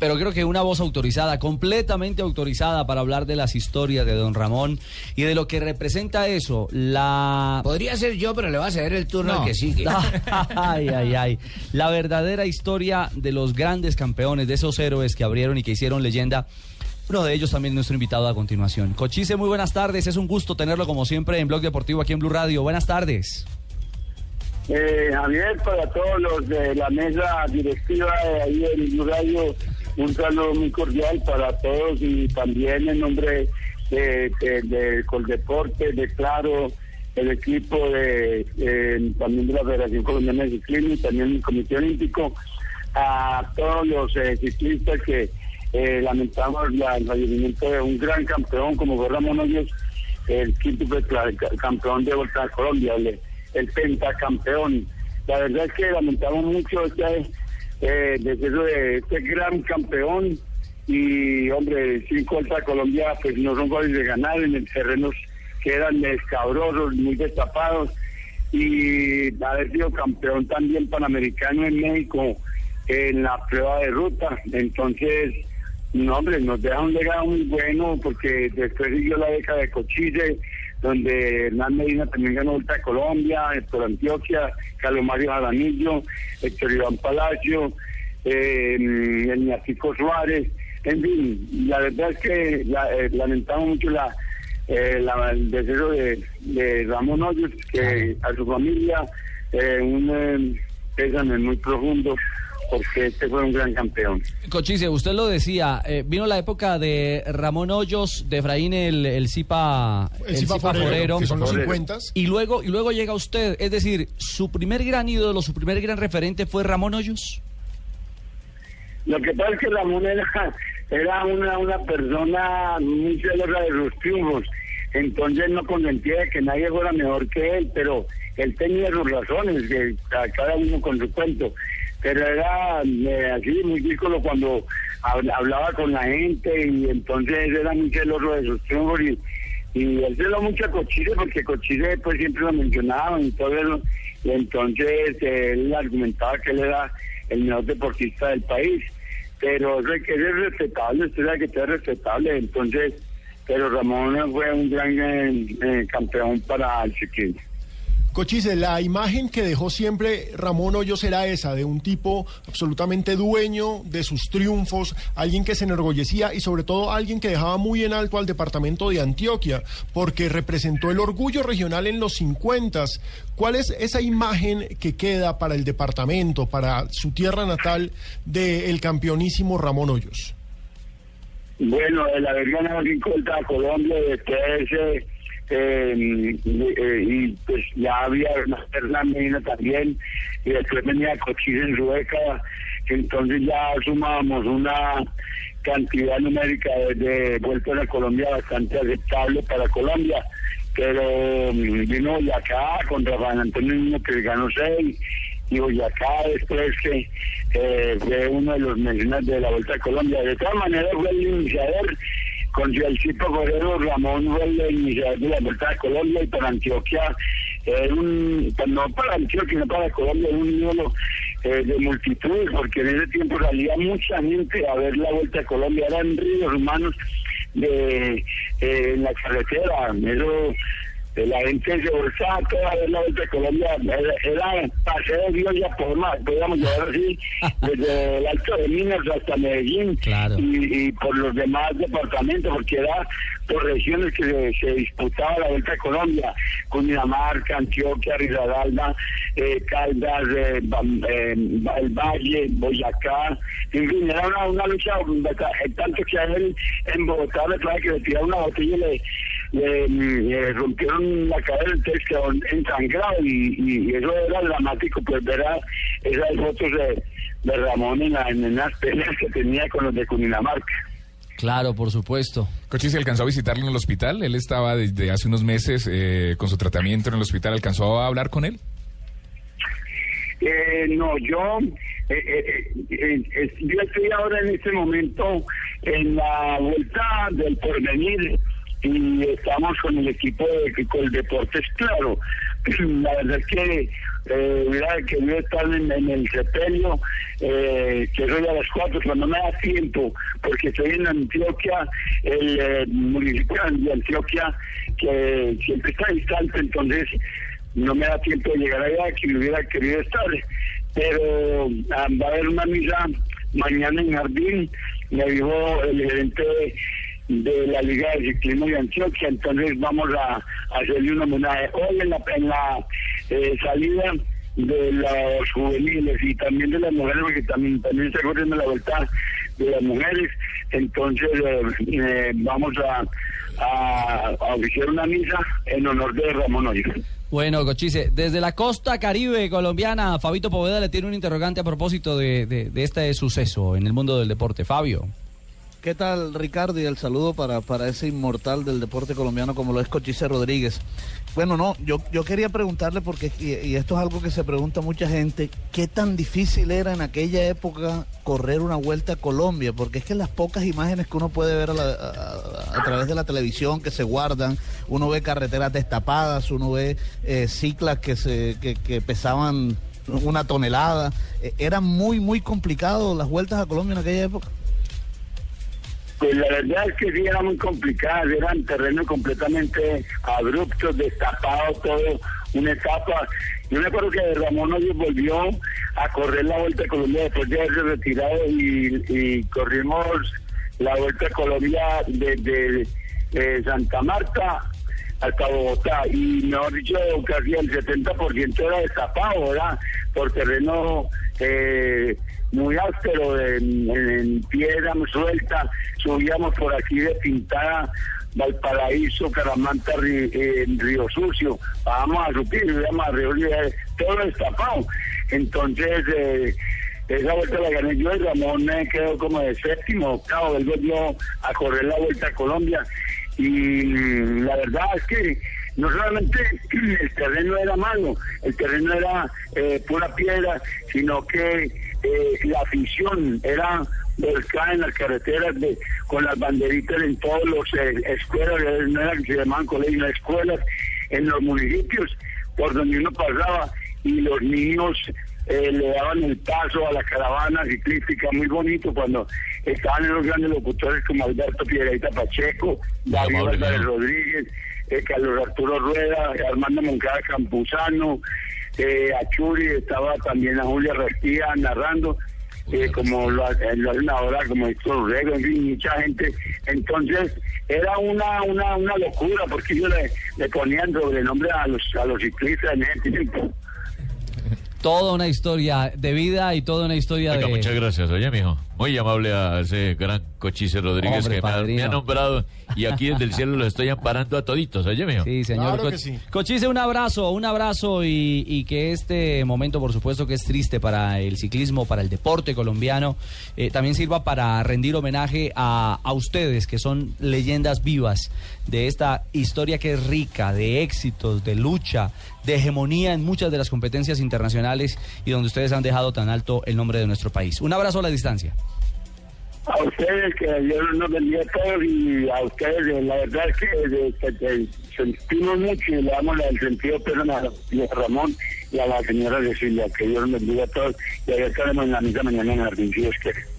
pero creo que una voz autorizada, completamente autorizada para hablar de las historias de don Ramón y de lo que representa eso, la... Podría ser yo, pero le va a ceder el turno al que sigue. ay, ay, ay. La verdadera historia de los grandes campeones, de esos héroes que abrieron y que hicieron leyenda. Uno de ellos también nuestro invitado a continuación. Cochise, muy buenas tardes. Es un gusto tenerlo como siempre en Blog Deportivo aquí en Blue Radio. Buenas tardes. Eh, Javier, para todos los de la mesa directiva de ahí en Blue Radio, un saludo muy cordial para todos y también en nombre de, de, Coldeporte, de Claro, el equipo de también de la Federación Colombiana de Ciclismo y también el Comité Olímpico, a todos los eh, ciclistas que eh, lamentamos el fallecimiento de un gran campeón como fue Ramón Hoyos, el quinto campeón de Vuelta a Colombia, el, el pentacampeón. La verdad es que lamentamos mucho este eh, desde de este gran campeón y hombre, cinco Alta Colombia pues no son fáciles de ganar en el terrenos que eran escabrosos, muy destapados y haber sido campeón también panamericano en México en la prueba de ruta. Entonces, no, hombre, nos deja un legado muy bueno porque después siguió la década de Cochise, donde Hernán Medina también ganó Vuelta de Colombia, Héctor Antioquia, Carlos Mario Jaramillo, Héctor Iván Palacio, eh, el Suárez, en fin, la verdad es que eh, lamentamos mucho la, eh, el deseo de, Ramón Hoyos, que a su familia eh, un eh, pésame muy profundo porque este fue un gran campeón. Cochise, usted lo decía, eh, vino la época de Ramón Hoyos, de Efraín el, el Zipa, el, Zipa, Forero, que son los 50. Y luego, y luego llega usted, es decir, su primer gran ídolo, su primer gran referente fue Ramón Hoyos. Lo que pasa es que Ramón era, era una, una persona muy celosa de los triunfos, entonces no consentía que nadie fuera mejor que él, pero él tenía sus razones, que cada uno con su cuento pero era eh, así muy ridículo cuando hablaba con la gente y entonces era muy celoso de sus triunfos y, y él celó mucho a Cochise porque Cochise pues siempre lo mencionaba y todo eso entonces él argumentaba que él era el mejor deportista del país pero es que es respetable, usted sabe que es respetable, entonces, pero Ramón fue un gran eh, eh, campeón para el ciclismo. Cochise, la imagen que dejó siempre Ramón Hoyos era esa, de un tipo absolutamente dueño de sus triunfos, alguien que se enorgullecía y sobre todo alguien que dejaba muy en alto al departamento de Antioquia, porque representó el orgullo regional en los 50. ¿Cuál es esa imagen que queda para el departamento, para su tierra natal, del campeonísimo Ramón Hoyos? Bueno, el haber ganado a Colombia eh, eh, y pues ya había una Medina también, y después venía Cochise en Sueca, entonces ya sumábamos una cantidad numérica de, vueltas a Colombia bastante aceptable para Colombia, pero mm, vino Boyacá con Rafael Antonio que ganó seis, y Boyacá después que eh, fue uno de los mencionados de la Vuelta a Colombia. De todas maneras fue el iniciador con Gialcito Correro, Ramón el iniciador de la Vuelta de Colombia y para Antioquia, era un, pues, no para Antioquia, sino para Colombia, era un ídolo eh, de multitud, porque en ese tiempo salía mucha gente a ver la Vuelta de Colombia, eran ríos humanos de, eh, en la carretera, la gente se bolsaba toda la vuelta de Colombia, era, paseo de Dios ya por más, podríamos llevar así, desde el Alto de Minas hasta Medellín y, por los demás departamentos, porque era por regiones que se, disputaba la vuelta de Colombia, Cundinamarca, Antioquia, Risaralda, eh, Caldas, eh, eh, el Valle, Boyacá, en fin, era una, lucha, tanto que a él en Bogotá le trae que le tiraba una botella y le le, rompieron la cadera, entonces quedó ensangrado y, y, eso era dramático, pues ver esas fotos de, de Ramón en, en las peleas que tenía con los de Cundinamarca. Claro, por supuesto. Cochi, ¿se alcanzó a visitarlo en el hospital? Él estaba desde hace unos meses eh, con su tratamiento en el hospital. ¿Alcanzó a hablar con él? Eh, no, yo, eh, yo estoy ahora en este momento en la vuelta del porvenir y estamos con el equipo de con Deportes Claro. La verdad es que eh, hubiera querido estar en, el sepelio, eh, que soy a las cuatro, cuando me da tiempo, porque estoy en Antioquia, el eh, municipio de Antioquia, que siempre está distante, entonces no me da tiempo de llegar allá, que hubiera querido estar. Pero ah, va a haber una misa mañana en Jardín, me dijo el gerente de la Liga de Ciclismo de Antioquia, entonces vamos a, hacerle un homenaje hoy en la, en la eh, salida de los juveniles y también de las mujeres, porque también, también se corriendo la vuelta de las mujeres, entonces eh, eh, vamos a, a, oficiar una misa en honor de Ramón Hoyos. Bueno, Cochise, desde la costa caribe colombiana, Fabito Poveda le tiene un interrogante a propósito de, de este suceso en el mundo del deporte. Fabio. ¿Qué tal, Ricardo? Y el saludo para, para ese inmortal del deporte colombiano como lo es Cochise Rodríguez. Bueno, no, yo, yo quería preguntarle, porque, y, esto es algo que se pregunta mucha gente, ¿qué tan difícil era en aquella época correr una vuelta a Colombia? Porque es que las pocas imágenes que uno puede ver a, través de la televisión que se guardan, uno ve carreteras destapadas, uno ve eh, ciclas que, se, que, que pesaban una tonelada. Eh, era muy, muy complicado las vueltas a Colombia en aquella época. Pues la verdad es que sí eran muy complicadas, eran terrenos completamente abruptos, destapados, todo, una etapa. Yo me acuerdo que Ramón hoy volvió a correr la Vuelta a Colombia después de haberse retirado y, corrimos la Vuelta a Colombia desde de Santa Marta hasta Bogotá y mejor dicho casi el 70% era destapado, ¿verdad? Por terreno eh, muy áspero, en, piedra muy suelta, subíamos por aquí de Pintada, Valparaíso, Caramanta, en Río Sucio, vamos a subir, íbamos a Río todo destapado. Entonces, eh, esa vuelta la gané yo y Ramón me quedó como de séptimo, octavo, él volvió a correr la vuelta a Colombia. Y la verdad es que no solamente el terreno era malo, el terreno era eh, pura piedra, sino que eh, la afición era volcada en las carreteras de, con las banderitas en todos los eh, escuelas, no era que se llamaban colegios, escuelas en los municipios por donde uno pasaba y los niños le daban el paso a la caravana ciclística muy bonito cuando estaban en los grandes locutores como Alberto Piedreita Pacheco, David Álvarez Rodríguez, eh, Carlos Arturo Rueda, Armando Moncada Campuzano, eh, Achuri, estaba también a Julia Restía narrando, eh, como lo, lo hacen ahora, como Héctor Rego, en fin, mucha gente. Entonces, era una una, una locura, porque ellos le, le ponían nombre a los, a los ciclistas en ese tiempo. Toda una historia de vida y toda una historia de... Muchas gracias, oye, mijo. Muy amable a ese gran Cochise Rodríguez que me ha, nombrado y aquí desde el cielo lo estoy amparando a toditos, oye, mijo. Sí, señor. Cochise, un abrazo, un abrazo y, que este momento, por supuesto, que es triste para el ciclismo, para el deporte colombiano, eh, también sirva para rendir homenaje a, a ustedes, que son leyendas vivas de esta historia que es rica, de éxitos, de lucha, de hegemonía en muchas de las competencias internacionales y donde ustedes han dejado tan alto el nombre de nuestro país. Un abrazo a la distancia a ustedes, que Dios nos bendiga a todos y a ustedes, la verdad que, sentimos mucho y le damos el sentido personal a Ramón y a la señora Cecilia, que Dios nos bendiga a todos y ahí estaremos en la misa mañana en Jardín, si Dios quiere.